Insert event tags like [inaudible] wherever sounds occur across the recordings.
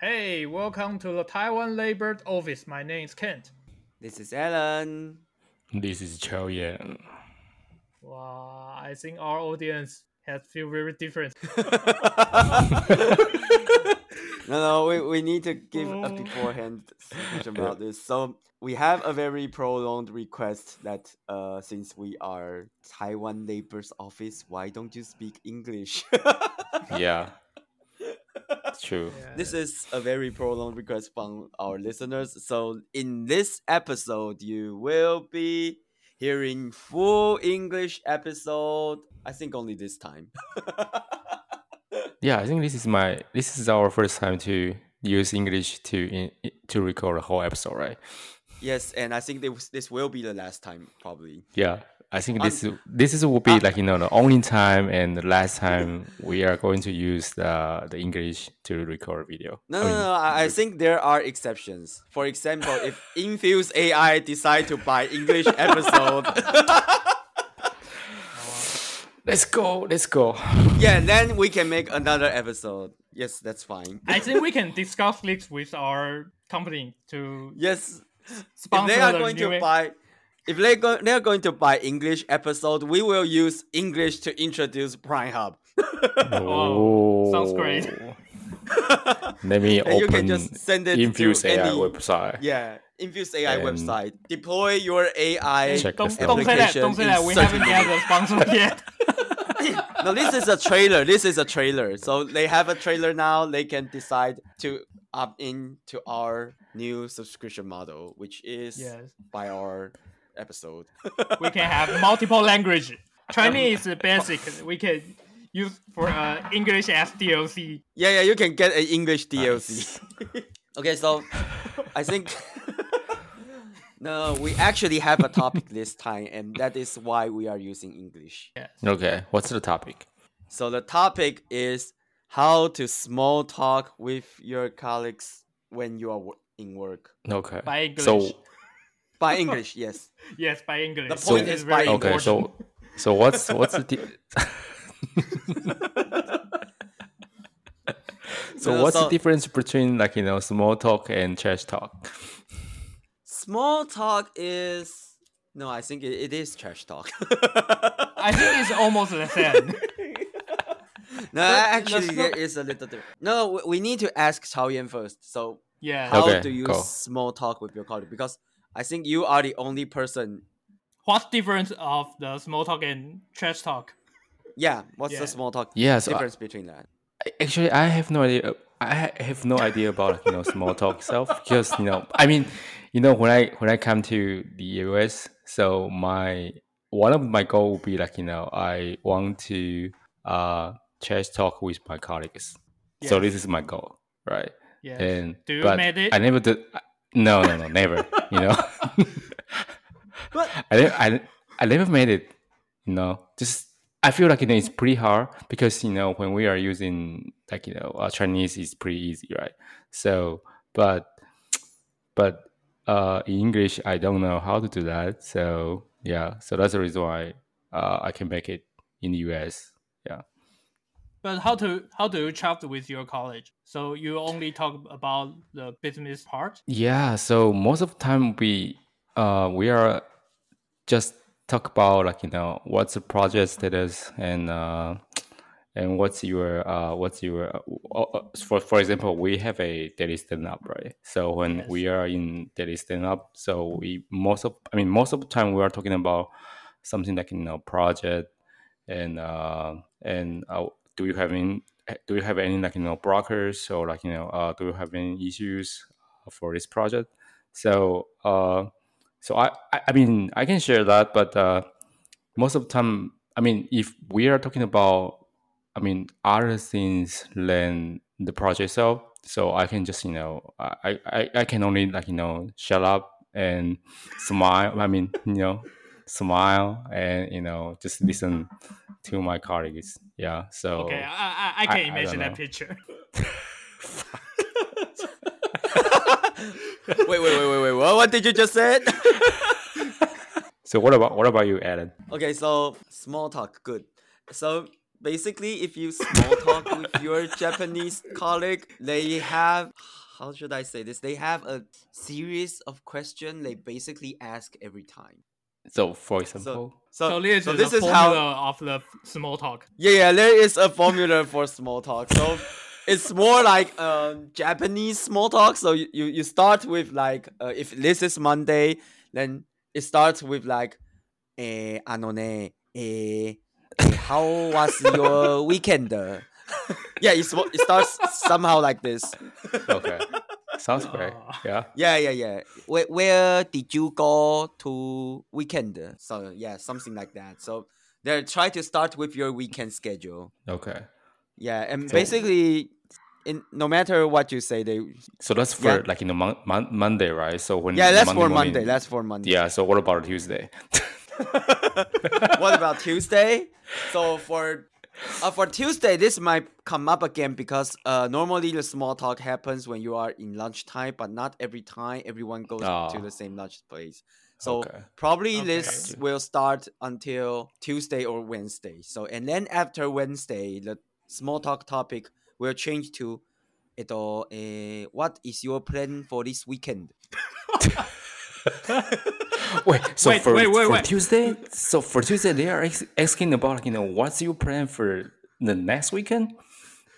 Hey, welcome to the Taiwan Labor Office. My name is Kent. This is Alan. This is Chow Yan. Wow, I think our audience has feel very different. [laughs] no, no, we, we need to give a Oh. beforehand speech [laughs] about this. So we have a very prolonged request that uh, since we are Taiwan Labor's Office, why don't you speak English? [laughs] Yeah. True. Yeah. this is a very prolonged request from our listeners. So in this episode, you will be hearing full English episode. I think only this time. [laughs] Yeah, I think this is my this is our first time to use English to in, to record a whole episode, right? yes, and I think this this will be the last time probably. Yeah. I think this um, is this is will be um, like you know the only time and the last time we are going to use the the English to record video. No, I no, mean, no. I, I think there are exceptions. For example, if Infuse AI decide to buy English [laughs] episode, Let's go. Let's go. yeah, then we can make another episode. Yes, that's fine. I think we can discuss this with our company to Yes, if sponsor they are the going to buy, if they go, they are going to buy English episode, we will use English to introduce Prime Hub. Wow, [laughs] oh, sounds great. [laughs] Let me And you open can just send it Infuse to AI any- website. Yeah, Infuse AI website. Deploy your AI. Check don't, this don't say that. Don't say that. We haven't got the sponsor [laughs] yet. no, this is a trailer. This is a trailer. So they have a trailer now. They can decide to opt in to our new subscription model, which is yes, by our episode. we can have multiple language. [laughs] Chinese is basic. We can use for uh, English as DLC. yeah, yeah, you can get an English DLC. [laughs] okay, so I think [laughs] no, we actually have a topic this time, and that is why we are using English. Yes. Okay. What's the topic? So the topic is how to small talk with your colleagues when you are wo- in work. Okay. By English. So By English, yes. [laughs] Yes, by English. The point This is very by okay. important. So so what's what's the di- [laughs] so No, what's so- the difference between like you know small talk and trash talk? Small talk is no, I think it, it is trash talk. [laughs] I think it's almost the same. no, actually, there is a little different. No, we- we need to ask Chao Yan first. So, Yeah. how Okay, do you go. small talk with your colleague? Because I think you are the only person. What's difference of the small talk and trash talk? Yeah, what's Yeah. the small talk Yeah, so I- difference between that? Actually, I have no idea. I have no idea about you know small talk itself because you know I mean, you know when I when I come to the US, so my one of my goal would be like you know I want to uh trash talk with my colleagues. So this is my goal, right? Yes. And Do you but made it? I never did. No, no, no, never. You know, [laughs] But I, I I never made it. You know, just I feel like you know it's pretty hard because you know when we are using like you know uh, Chinese is pretty easy, right? So, but but uh, in English I don't know how to do that. So yeah, so that's the reason why uh, I can make it in the US. But how to how do you chat with your college? So you only talk about the business part? Yeah, so most of the time we uh we are just talk about like you know what's the project status and uh and what's your uh what's your uh, uh, for for example we have a daily stand up right so when Yes. we are in daily stand up so we most of I mean most of the time we are talking about something like you know project and uh and uh, do you have any do you have any like you know blockers or like you know uh do you have any issues for this project? So uh so I, I i mean i can share that but uh most of the time i mean if we are talking about i mean other things than the project itself so i can just you know i i, I can only like you know shut up and smile i mean you know smile and you know just listen to my colleagues yeah so Okay, I I, I I- can I imagine don't that picture. [laughs] wait, wait, wait, wait, wait. What, what did you just say? so what about what about you Alan? okay, so small talk, good. So basically, if you small talk with your Japanese colleague, they have how should I say this? They have a series of questions they basically ask every time. So, for example, so, so, so, so this is how of the small talk. Yeah, yeah, there is a formula [laughs] for small talk. So it's more like um, Japanese small talk. So you, you, you start with like uh, if this is Monday, then it starts with like, eh, anone, eh, eh how was your [laughs] weekend? yeah, it, it starts somehow like this. Okay sounds great. Oh. Yeah. Yeah, yeah, yeah. Where, where did you go to weekend? So yeah, something like that. So they try to start with your weekend schedule. Okay. Yeah, and So- basically, in no matter what you say, they So that's for Yeah. like you know mon- mon- Monday, right? So when yeah, that's Monday for morning- Monday. That's for Monday. yeah. So what about Tuesday? [laughs] what about Tuesday? So for uh, for Tuesday, this might come up again because uh, normally the small talk happens when you are in lunchtime, but not every time everyone goes oh. to ah. the same lunch place. So okay. probably okay. this will start until Tuesday or Wednesday. So and then after Wednesday, the small talk topic will change to, "Edo, uh, eh, what is your plan for this weekend?" [laughs] [laughs] wait. So Wait, for, wait, wait, for wait. Tuesday, so for Tuesday they are asking about you know what's your plan for the next weekend?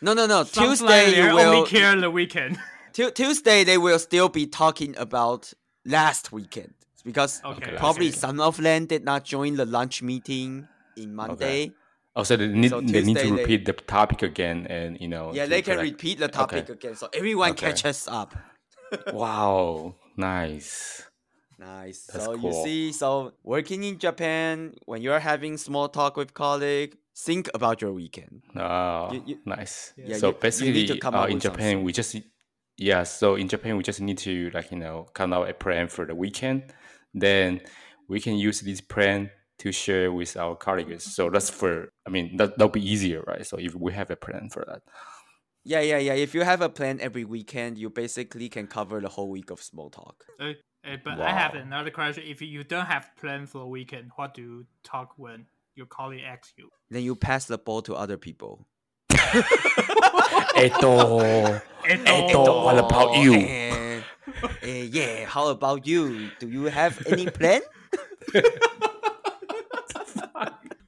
No, no, no. Sounds Tuesday like they you will only care the weekend. [laughs] Tu- Tuesday they will still be talking about last weekend because Okay, probably okay. some of them did not join the lunch meeting in Monday. Oh, so they need So they need Tuesday to they- repeat the topic again, and you know. Yeah, they can correct- repeat the topic Okay. again, so everyone Okay. catches up. Wow, nice. Nice. That's so you see, so working in Japan, when you're having small talk with colleague, think about your weekend. Oh, You- you- nice. Yeah, so you- you basically, to come uh, in Japan, something. we just yeah. So in Japan, we just need to like you know come out a plan for the weekend. Then we can use this plan to share with our colleagues. So that's for I mean that that'll be easier, right? So if we have a plan for that. Yeah, yeah, yeah. If you have a plan every weekend, you basically can cover the whole week of small talk. Uh, uh, but I have another question. If you don't have plan for a weekend, what do you talk when your colleague asks you? Then you pass the ball to other people. [laughs] Eto. Eto. what about you? Eh, eh, yeah, how about you? Do you have any plan? [laughs]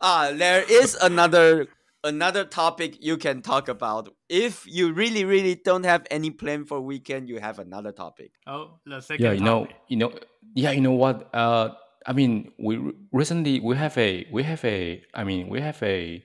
ah, there is another another topic you can talk about. If you really, really don't have any plan for weekend, you have another topic. Oh, the second. yeah you know topic. you know yeah you know what uh i mean we recently we have a we have a i mean we have a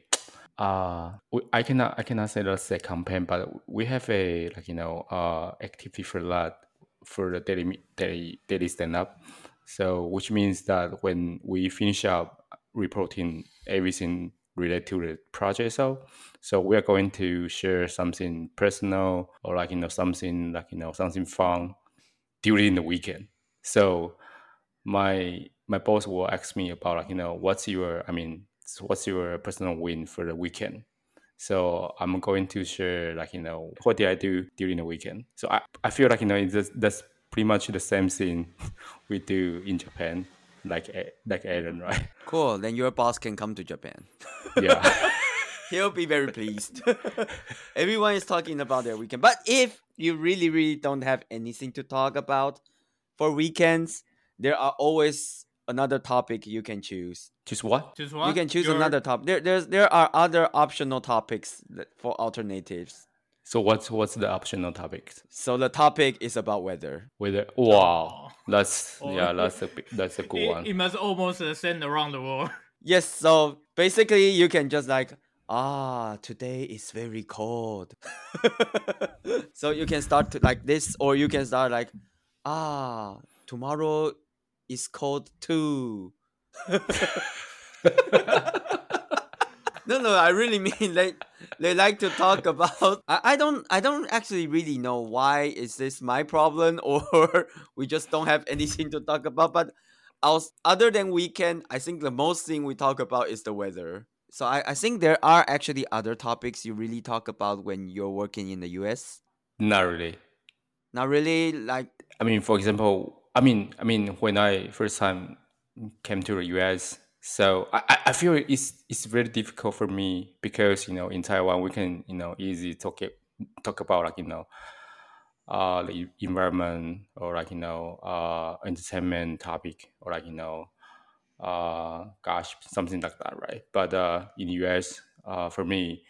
uh we, i cannot i cannot say that's a campaign but we have a like you know uh activity for that for the daily daily daily stand up so which means that when we finish up reporting everything related to the project itself so we are going to share something personal or like you know something like you know something fun during the weekend. So my my boss will ask me about like you know what's your I mean what's your personal win for the weekend. So I'm going to share like you know what did I do during the weekend. So I, I feel like you know it's just, that's pretty much the same thing [laughs] we do in Japan, like A- like Aaron, right? [laughs] Cool. Then your boss can come to Japan. [laughs] Yeah. [laughs] He'll be very pleased. Everyone is talking about their weekend. But if you really, really don't have anything to talk about for weekends, there are always another topic you can choose. Just what? Just what? You can choose Your- another topic. There, there's, there are other optional topics that, for alternatives. So what's what's the optional topic? So the topic is about weather. Weather. wow, that's Oh. yeah, that's a bi- that's a good It, one. it must almost uh, send around the world. [laughs] Yes, so basically you can just like, ah, today is very cold. [laughs] so you can start to like this, or you can start like, ah, tomorrow is cold too. [laughs] no, no, I really [laughs] mean they they like to talk about. I, I don't I don't actually really know why is this my problem [laughs] or we just don't have anything to talk about. But else, other than weekend, I think the most thing we talk about is the weather. So I, I think there are actually other topics you really talk about when you're working in the US. Not really. Not really like I mean, for example, I mean, I mean, when I first time came to the US, So I, I- feel it's it's very difficult for me because you know in Taiwan we can you know easy talk it, talk about like you know uh the environment or like you know uh entertainment topic or like you know uh gosh something like that right? But uh in us uh for me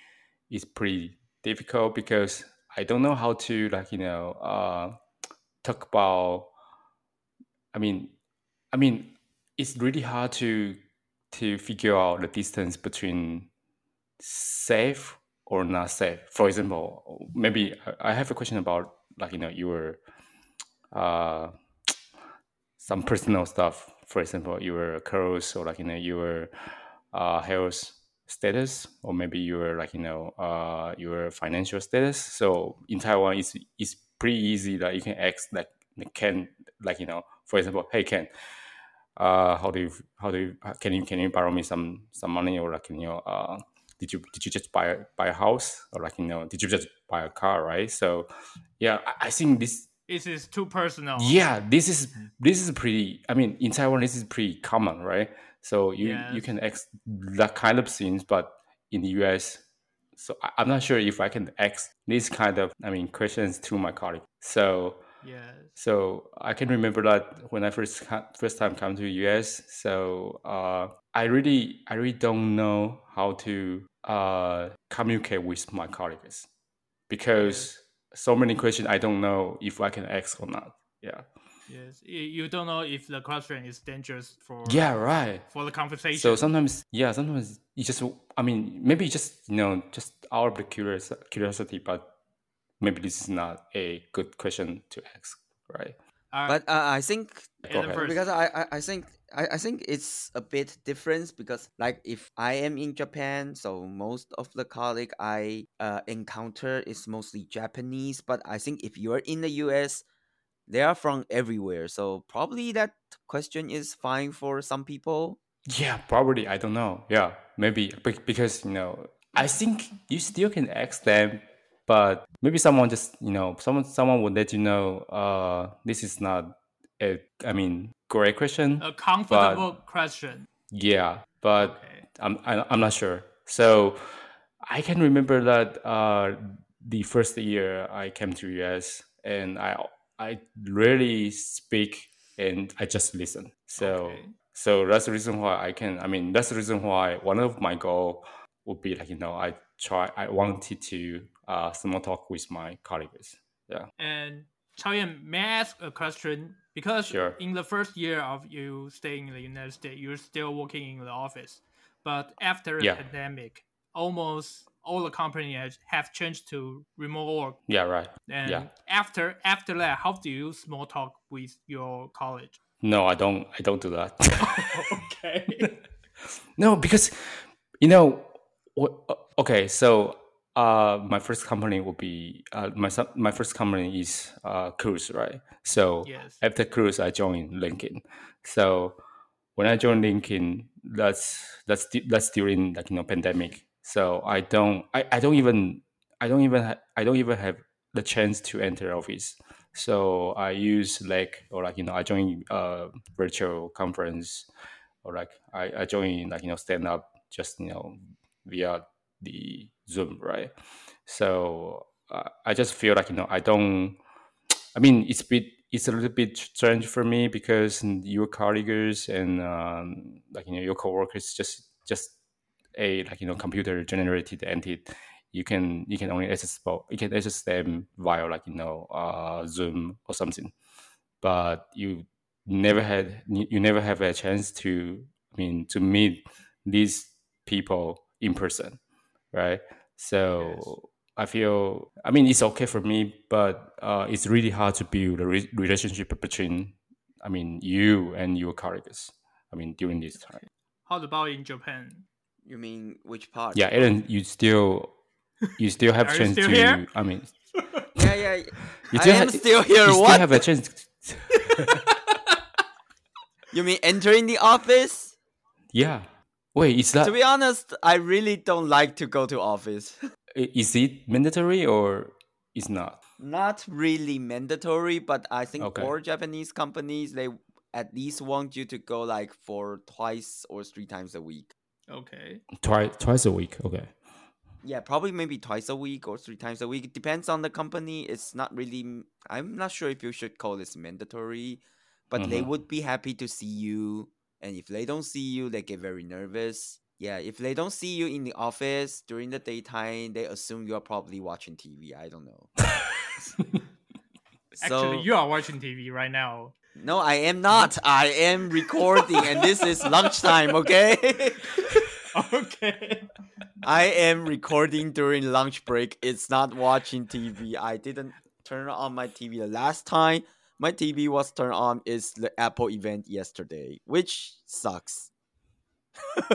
it's pretty difficult because i don't know how to like you know uh talk about i mean i mean it's really hard to to figure out the distance between safe or not safe for example maybe i have a question about like you know your uh some personal stuff. For example, your clothes or like you know your uh, health status, or maybe your like you know uh, your financial status. So in Taiwan, it's it's pretty easy that you can ask like can like you know for example, hey Ken, uh, how do you how do you can you can you borrow me some some money or like you know uh, did you did you just buy buy a house or like you know did you just buy a car right? So yeah, I, I think this This is too personal. yeah this is this is pretty i mean in taiwan this is pretty common right so you you can ask that kind of things but in the us so I, i'm not sure if i can ask this kind of i mean questions to my colleague so Yes. so i can remember that when i first first time come to us so uh i really i really don't know how to uh communicate with my colleagues because so many questions i don't know if i can ask or not yeah Yes. You, you don't know if the question is dangerous for Yeah, right. for the conversation. So sometimes, yeah, sometimes you just, I mean, maybe just you know, just out of the curious curiosity, but maybe this is not a good question to ask, right? Uh, But uh, I think Go Adam ahead. first. because I, I, I think I, I think it's a bit different because like if I am in Japan, so most of the colleague I uh, encounter is mostly Japanese. But I think if you're in the US, they are from everywhere. So probably that question is fine for some people. Yeah, probably. I don't know. Yeah, maybe because you know, I think you still can ask them, but maybe someone just you know, someone someone would let you know. Uh, this is not a, I mean, great question. a comfortable question. Yeah, but Okay. I'm I'm not sure. So I can remember that uh, the first year I came to US and I I rarely speak and I just listen. So Okay. so that's the reason why I can. I mean, that's the reason why one of my goal would be like you know I try I wanted to uh, small talk with my colleagues. Yeah. And Chaoyan, may I ask a question? Because Sure. in the first year of you staying in the United States, you're still working in the office. But after the pandemic, almost all the companies have changed to remote work. Yeah. Right. And Yeah. after after that, how do you small talk with your college? No, I don't. I don't do that. [laughs] okay. [laughs] No, because you know, okay. So, uh, my first company will be uh, my my first company is uh, Cruise, right? So Yes. after Cruise, I joined LinkedIn. So when I joined LinkedIn, that's that's that's during like you know pandemic. So I don't I, I don't even I don't even ha- I don't even have the chance to enter office. So I use like or like you know I join uh virtual conference or like I, I join like you know stand up just you know via the Zoom, right? So uh, I just feel like you know I don't. I mean, it's bit it's a little bit strange for me because your colleagues and um, like you know your coworkers just just a like you know computer generated entity. You can you can only access you can access them via like you know uh, Zoom or something, but you never had you never have a chance to I mean to meet these people in person, right? So I feel I mean it's okay for me, but uh, it's really hard to build a re- relationship between I mean you and your colleagues. I mean during this time. How about in Japan? You mean which part? Yeah, Aaron, you still you still have [laughs] chance still to here? I mean [laughs] yeah, yeah. you I still am ha- still here. you still have a chance. [laughs] You mean entering the office? yeah. Wait, is that to be honest, I really don't like to go to office. [laughs] is it mandatory or is not? Not really mandatory, but I think Okay. for Japanese companies, they at least want you to go like for twice or three times a week. Okay. Twice twice a week. Okay. Yeah, probably maybe twice a week or three times a week. It depends on the company. It's not really. I'm not sure if you should call this mandatory, but they Mhm. would be happy to see you. And if they don't see you, they get very nervous. Yeah, if they don't see you in the office during the daytime, they assume you are probably watching TV. I don't know. [laughs] Actually, you are watching TV right now. No, I am not. I am recording, and this is lunchtime. Okay. [laughs] Okay. I am recording during lunch break. It's not watching TV. I didn't turn on my TV the last time my TV was turned on is the Apple event yesterday, which sucks. [laughs]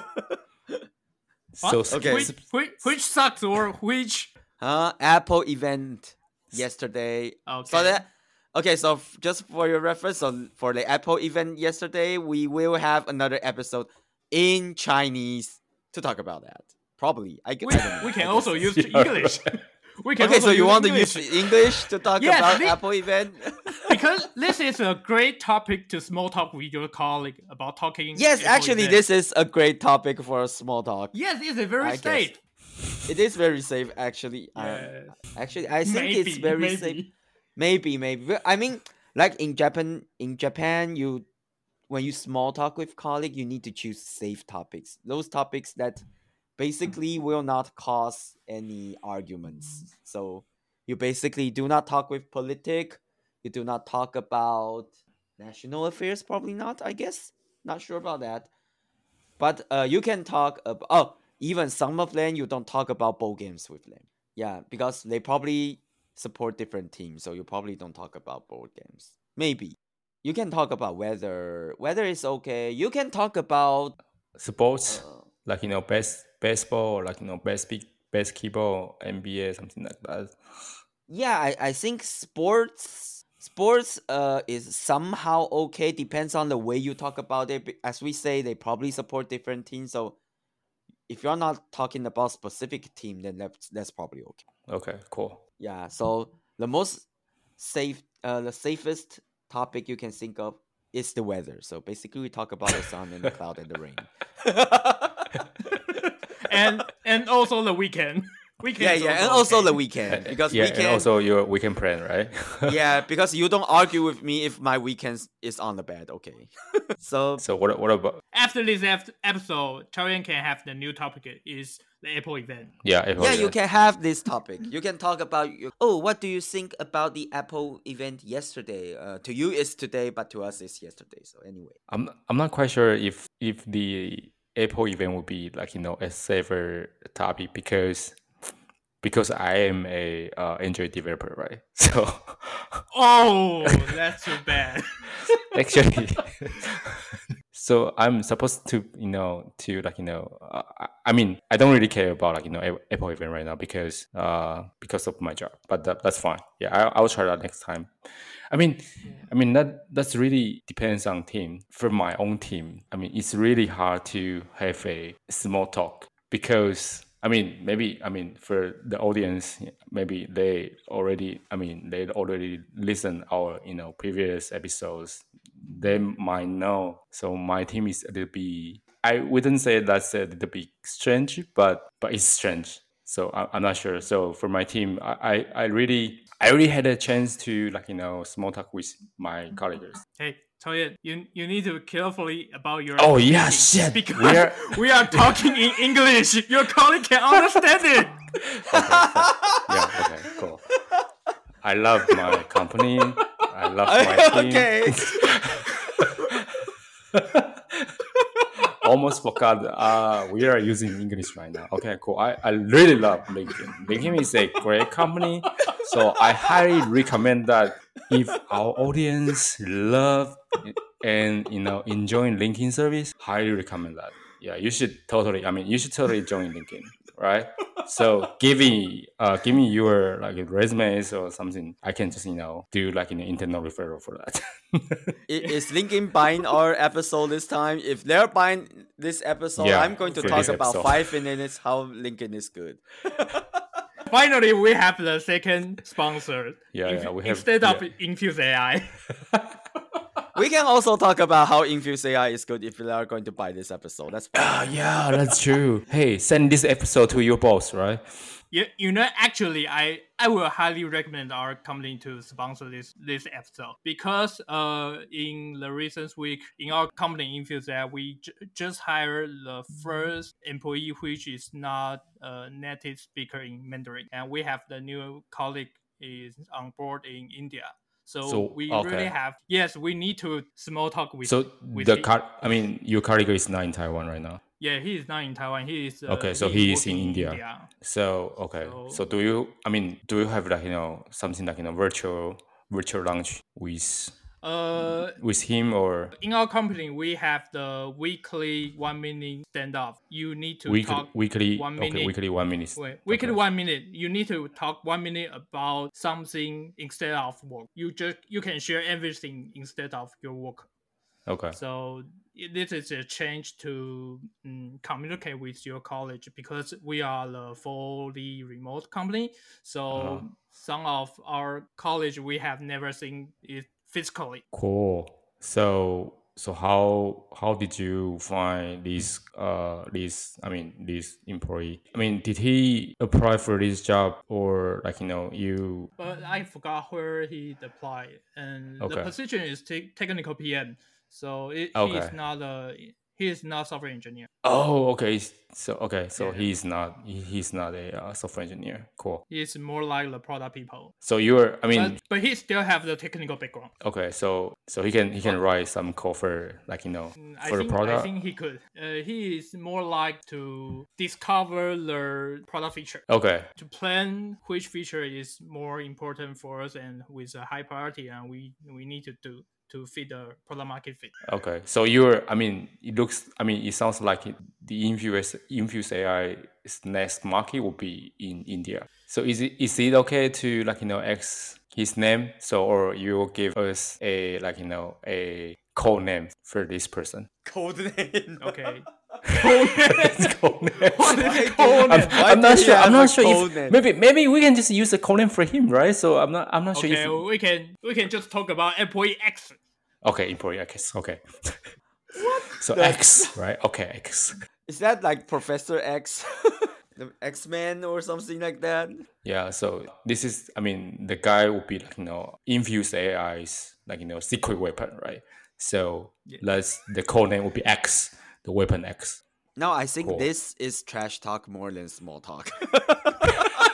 So Okay. Which, which, which sucks or which? Huh? Apple event yesterday. Okay. So that okay, so f- just for your reference, so for the Apple event yesterday, we will have another episode in Chinese to talk about that. Probably. I, gu- we, I we can guess. also use [laughs] Yeah, English. [laughs] we can Okay, also so you use want English to use English to talk Yes, about thi- Apple event? Because this is a great topic to small talk with your colleague about talking. yes, actually, this is a great topic for a small talk. Yes, it's a very I guess. safe. It is very safe, actually. Yes. actually, I think maybe, it's very maybe. safe. Maybe, maybe. I mean, like in Japan, in Japan, you when you small talk with colleague, you need to choose safe topics. Those topics that basically will not cause any arguments. So you basically do not talk with politic. You do not talk about national affairs. Probably not. I guess. Not sure about that. But uh, you can talk about. Oh, even some of them you don't talk about bowl games with them. Yeah, because they probably support different teams, so you probably don't talk about board games. Maybe you can talk about whether weather is okay. You can talk about sports uh, like you know best baseball or like you know best basketball, NBA, something like that. yeah. I, I think sports sports uh is somehow okay. Depends on the way you talk about it. As we say, they probably support different teams. So if you're not talking about specific team, then that's that's probably okay. Okay, cool. Yeah, so the most safe, uh, the safest topic you can think of is the weather. So basically, we talk about the sun and the cloud and the rain. [laughs] and and also the weekend. Weekend. yeah, is yeah, and also also okay. the weekend [laughs] because yeah, weekend. and also your weekend plan, right? [laughs] yeah, because you don't argue with me if my weekends is on the bed. Okay, [laughs] so So what what about After this episode, Chaoyan can have the new topic is the Apple event. yeah? Apple yeah, you can have this topic. You can talk about your, oh, what do you think about the Apple event yesterday? Uh, to you it's today, but to us it's yesterday. So anyway. I'm I'm not quite sure if if the Apple event would be like you know a safer topic because because I am a uh, Android developer, right? [laughs] So [laughs] Oh, that's too bad. [laughs] actually, so I'm supposed to you know to like you know uh, I- mean I don't really care about like you know Apple event right now because uh because of my job, but that, that's fine. Yeah, I, I'll try that next time. I mean, I mean that that's really depends on team. For my own team, I mean it's really hard to have a small talk because I mean maybe I mean for the audience maybe they already I mean they already listen our you know previous episodes. They might know. So my team is a little bit. I wouldn't say that's a little bit strange, but but it's strange. So I, I'm not sure. So for my team, I, I, I really I really had a chance to like you know small talk with my colleagues. hey, Chaoyan, you you need to carefully about your. Oh, yeah, shit. Because We are- [laughs] we are talking in English. Your colleague can understand it. [laughs] Yeah. Okay. Cool. I love my company. I love my [laughs] team. okay. Almost forgot. Uh, we are using English right now. Okay, cool. I, I really love LinkedIn. LinkedIn is a great company, so I highly recommend that if our audience love and you know enjoying LinkedIn service, highly recommend that. Yeah, you should totally. I mean, you should totally join LinkedIn, right? So give me, uh, give me your like resumes or something. I can just you know do like an internal referral for that. Is LinkedIn buying our episode this time? If they're buying this episode, Yeah, I'm going to talk about episode. five minutes how LinkedIn is good. [laughs] Finally, we have the second sponsor. Yeah, Inf- yeah, we have- instead of yeah. Infuse AI. [laughs] we can also talk about how Infuse AI is good if you are going to buy this episode. That's fine. Ah, yeah, that's true. hey, send this episode to your boss, right? You, you know, actually, I, I will highly recommend our company to sponsor this this episode because uh in the recent week in our company Infuse that we j- just hired the first employee which is not a native speaker in Mandarin, and we have the new colleague is on board in India. So, So, we okay. really have yes, we need to small talk with. So with the car, I mean, your colleague is not in Taiwan right now. Yeah, he is not in Taiwan. He is uh, Okay, so he he is in working India. So okay, So- so do you? I mean, do you have like you know something like you know virtual virtual lunch with Uh, with him or in our company, we have the weekly one minute stand up. You need to weekly talk weekly one okay minute. weekly one minute. Wait, weekly Okay. one minute. You need to talk one minute about something instead of work. You just you can share everything instead of your work. Okay. So this is a change to mm, communicate with your college because we are the fully remote company. So Uh-huh. some of our college we have never seen it physically. Cool. So so how how did you find this uh this I mean this employee? I mean, did he apply for this job or like you know you But I forgot where he applied, and the position is te- technical PM. So it, he Okay. is not a he is not software engineer. Oh, okay. So okay, so Yeah. he's not he- he's not a uh, software engineer. Cool. He is more like the product people. So you're I mean But, but he still have the technical background. okay, so so he can he can write some code for like you know Mm, I for the think I think he could. Uh, he is more like to discover the product feature. Okay. To plan which feature is more important for us and with a high priority, and we we need to do to fit the product market fit. Okay. So you're I mean it looks I mean it sounds like it, the Infuse Infuse AI's next market will be in India. So is it is it okay to like you know X his name? So or you will give us a like you know a code name for this person. Code name. Okay. [laughs] [laughs] Code name. What is Why code do- name? Why I'm not sure. I'm not sure if name? maybe maybe we can just use a code name for him, right? So I'm not I'm not sure if we can we can just talk about employee X. okay employee X okay. What? so That's- X right? Okay X. Is that like Professor X? [laughs] the X Men or something like that? Yeah. So this is I mean the guy will be like you know infuse AI's like you know secret weapon, right? So Yeah. let's the code name will be X, the weapon X. No, I think Cool. this is trash talk more than small talk. [laughs]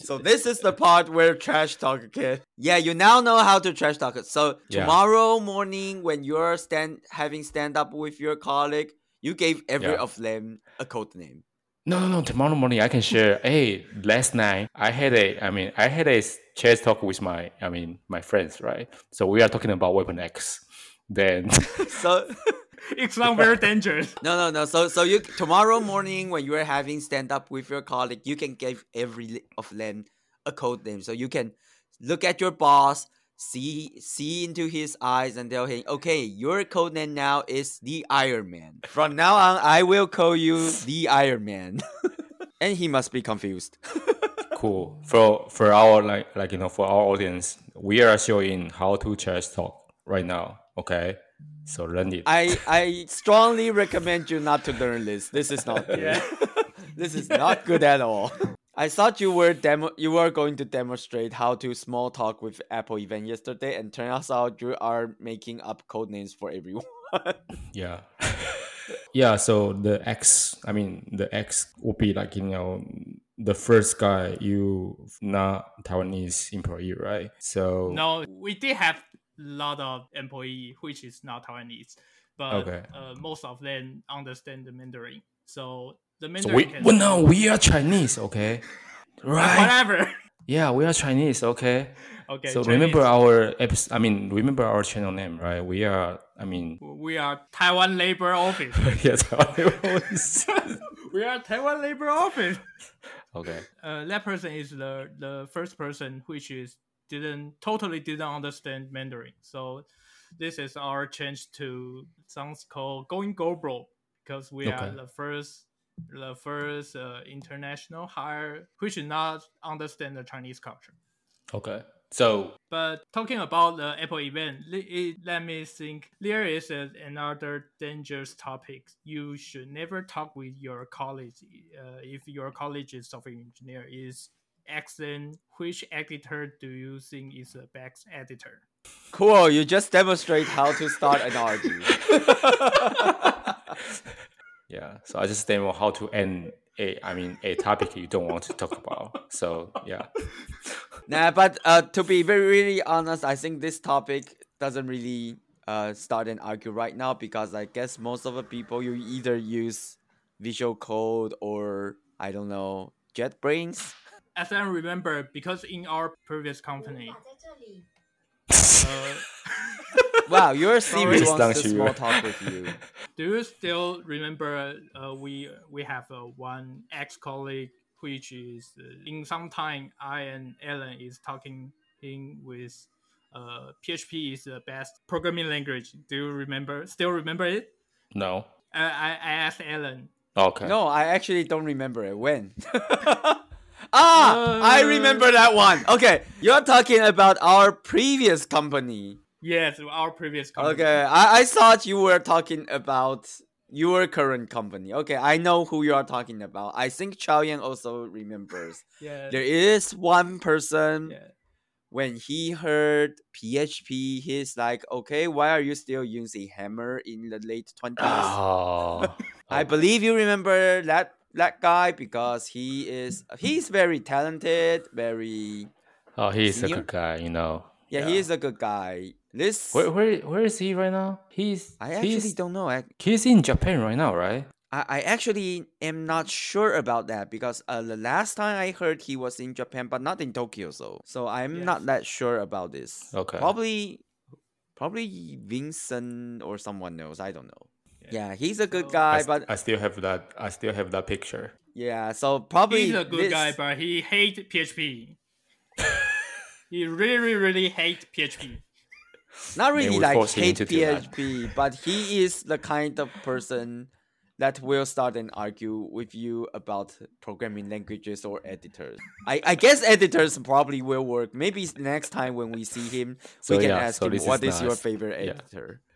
so this is the part where trash talk okay yeah you now know how to trash talk so Yeah. tomorrow morning when you're stand having stand up with your colleague you gave every Yeah. of them a code name No, no, no. Tomorrow morning I can share. [laughs] hey, last night I had a. I mean, I had a chess talk with my. I mean, my friends, right? So we are talking about weapon X. Then [laughs] so [laughs] It sounds very dangerous. [laughs] no no no. So so you tomorrow morning when you're having stand up with your colleague you can give every of them a code name. So you can look at your boss see see into his eyes and tell him okay your code name now is the iron man. From now on i will call you the iron man. [laughs] And he must be confused. [laughs] Cool. For for our like like you know for our audience, we are showing how to chess talk right now. Okay, so learn it. i i strongly recommend you not to learn this this is not good Yeah. [laughs] this is not good at all. I thought you were demo you were going to demonstrate how to small talk with Apple event yesterday, and turns out you are making up code names for everyone. [laughs] Yeah. [laughs] yeah, so the X, I mean, the X will be like, you know, the first guy you not Taiwanese employee, right? So No, we did have a lot of employee which is not Taiwanese, but Okay. uh, most of them understand the Mandarin. So the so Mandarin we can well, no, we are Chinese, okay? Right? whatever. [laughs] Yeah, we are Chinese, okay? Okay. so Chinese. remember our episode, I mean, remember our channel name, right? We are, I mean, we are Taiwan Labor Office. [laughs] yeah, Taiwanese. [laughs] we are Taiwan Labor Office. okay. Uh, that person is the the first person which is didn't totally didn't understand Mandarin. So this is our change to sounds called going global because we are the first the first uh, international hire which should not understand the Chinese culture. Okay. So But talking about the Apple event, let me think. There is a, another dangerous topic. You should never talk with your college. Uh, if your college is software engineer, is excellent. Which editor do you think is the best editor? Cool. You just demonstrate how to start an argue. [laughs] yeah, so I just demo how to end a I mean a topic you don't want to talk about. So yeah. [laughs] nah, but uh, to be very really honest, I think this topic doesn't really uh, start an argue right now because I guess most of the people you either use Visual Code or I don't know JetBrains. As I remember, because in our previous company, uh, [laughs] Wow, your Siri Just wants to don't you. small talk with you. [laughs] do you still remember uh, we we have uh, one ex colleague which is uh, in some time I and Alan is talking in with uh, PHP is the best programming language. Do you remember? Still remember it? No. I I, I asked Alan. Okay. No, I actually don't remember it. When? [laughs] ah, I remember that one. Okay, you're talking about our previous company. Yes, our previous company. Okay, I, I thought you were talking about your current company. Okay, I know who you are talking about. I think Chao Yan also remembers. [laughs] Yeah. There is one person yeah. when he heard PHP, he's like, okay, why are you still using Hammer in the late 20s? Oh. [laughs] I believe you remember that that guy because he is he's very talented, very Oh, he's a good guy, you know. yeah, he is a good guy. This Where where where is he right now? He's I actually he's, don't know. I, he's in Japan right now, right? I I actually am not sure about that because uh, the last time I heard he was in Japan, but not in Tokyo. So so I'm not that sure about this. Okay. Probably probably Vincent or someone else. I don't know. Yeah, he's a good So- guy, I, s- but I still have that I still have that picture. yeah. So probably He's a good this- guy, but he hates PHP. [laughs] he really, really hates PHP. not really like hate to do that. PHP, but he is the kind of person that will start and argue with you about programming languages or editors. I, I guess editors probably will work. Maybe next time when we see him, So, we can yeah, ask so him this is what is your favorite editor. Yeah,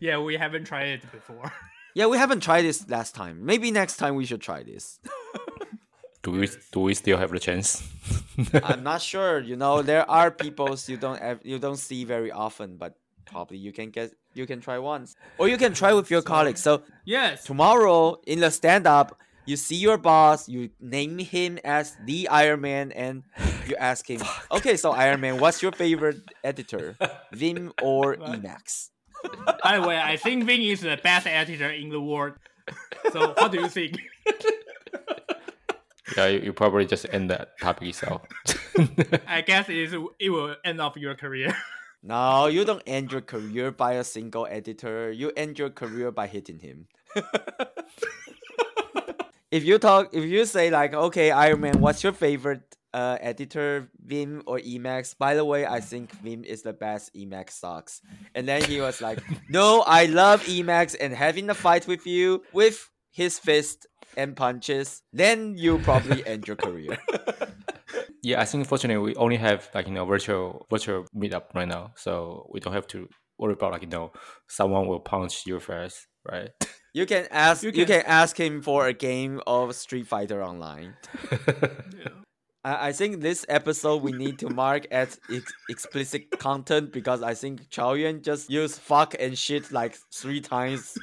we haven't tried it before. [laughs] Yeah, we haven't tried this last time. Maybe next time we should try this. Do we do we still have the chance? [laughs] I'm not sure. You know, there are people you don't ev- you don't see very often, but probably you can get you can try once, or you can try with your colleagues. So yes. tomorrow in the stand up, you see your boss, you name him as the Iron Man, and you ask him, [laughs] okay, so Iron Man, what's your favorite editor, Vim or Emacs? By the way, I think Vim is the best editor in the world. So, what do you think? yeah, you, you probably just end that topic yourself. [laughs] I guess it, is, it will end up your career. [laughs] No, you don't end your career by a single editor. You end your career by hitting him. [laughs] if you talk, if you say like, okay, Iron Man, what's your favorite uh, editor, Vim or Emacs? By the way, I think Vim is the best. Emacs sucks. And then he was like, [laughs] no, I love Emacs and having a fight with you with his fist and punches. Then you probably end your career. [laughs] yeah, I think fortunately we only have like you know virtual virtual meetup right now, so we don't have to worry about like you know someone will punch you first, right? You can ask. You You can, can- ask him for a game of Street Fighter Online. [laughs] I, I think this episode we need to mark as ex- explicit content because I think Chao Yuan just used fuck and shit like three times.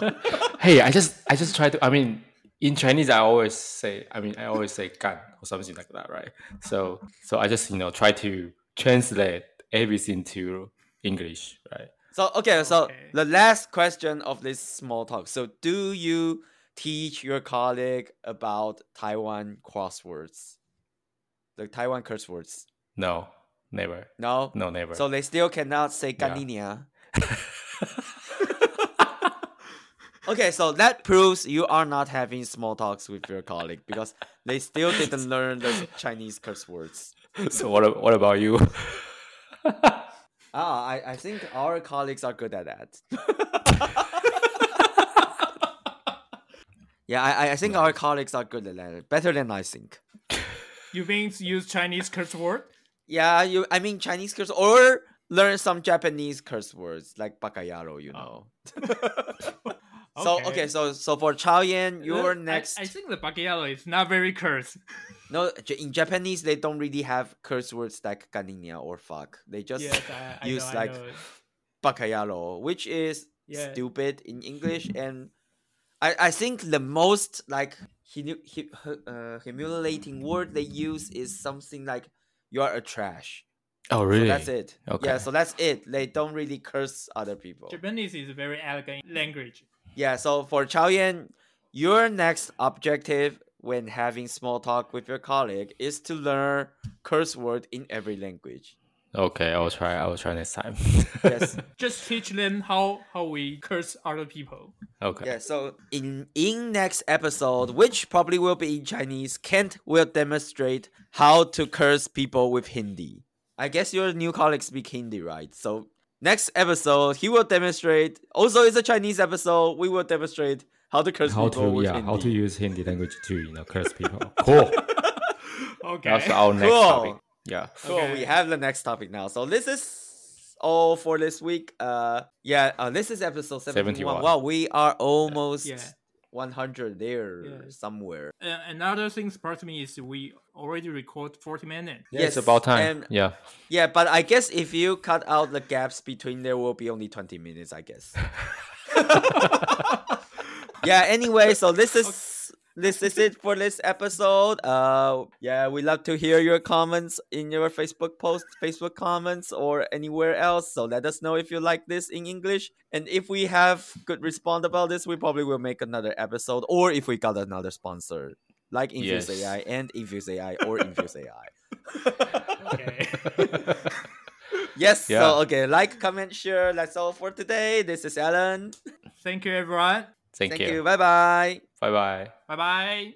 [laughs] hey, I just I just try to. I mean, in Chinese, I always say. I mean, I always say "gan" or something like that, right? So so I just you know try to translate everything to English, right? So okay, so Okay. the last question of this small talk. So do you teach your colleague about Taiwan crosswords, the Taiwan curse words? No, never. No. No, never. So they still cannot say Yeah. [laughs] okay, so that proves you are not having small talks with your colleague because they still didn't learn the Chinese curse words. [laughs] so what? What about you? Ah, I, I think our colleagues are good at that. [laughs] yeah, I, I- I think our colleagues are good at that. Better than I think. [laughs] You mean use Chinese curse word? Yeah, you. I mean Chinese curse or learn some Japanese curse words like bakayaro. You know. [laughs] [laughs] So okay, so so for Chao Yan, your Uh, next. I, I think the bakayaro is not very curse. No, in Japanese they don't really have curse words like ganinya or fuck. They just yes, I, I use know, like I bakayaro, which is Yeah. stupid in English, and I I think the most like hinu- hu- hu- uh, humiliating word they use is something like "you are a trash." Oh, So really? that's it. Okay. Yeah, so that's it. They don't really curse other people. Japanese is a very elegant language. Yeah, so for Chao Yan, your next objective when having small talk with your colleague is to learn curse word in every language. Okay, I will try. I will try next time. Yes. [laughs] Just teach them how how we curse other people. okay. Yeah, so in in next episode, which probably will be in Chinese, Kent will demonstrate how to curse people with Hindi. I guess your new colleague speak Hindi, right? So next episode, he will demonstrate. Also, it's a Chinese episode. We will demonstrate how to curse How people to with yeah? Hindi. How to use Hindi language to you know curse people? Cool. [laughs] Okay. That's our next Cool. topic. Yeah. Cool. We have the next topic now. So this is all for this week. Uh, yeah. Uh, this is episode seventy-one. 71. Wow, we are almost Yeah. one hundred there Yeah. somewhere. Uh, another thing surprised me is we already record 40 minutes. Yeah, it's Yes, about time. and- yeah. Yeah, but I guess if you cut out the gaps between, there will be only twenty minutes. I guess. [laughs] [laughs] yeah. Anyway, so this is. This is it for this episode. Uh, yeah, we love to hear your comments in your Facebook post, Facebook comments, or anywhere else. So let us know if you like this in English, and if we have good response about this, we probably will make another episode, or if we got another sponsor like Infuse Yes. AI and Infuse AI or Infuse AI. Okay. [laughs] [laughs] Yes. Yeah. So okay, like, comment, share. That's all for today. This is Alan. Thank you, everyone. Thank, Thank you. you. Bye bye. Bye bye. Bye bye.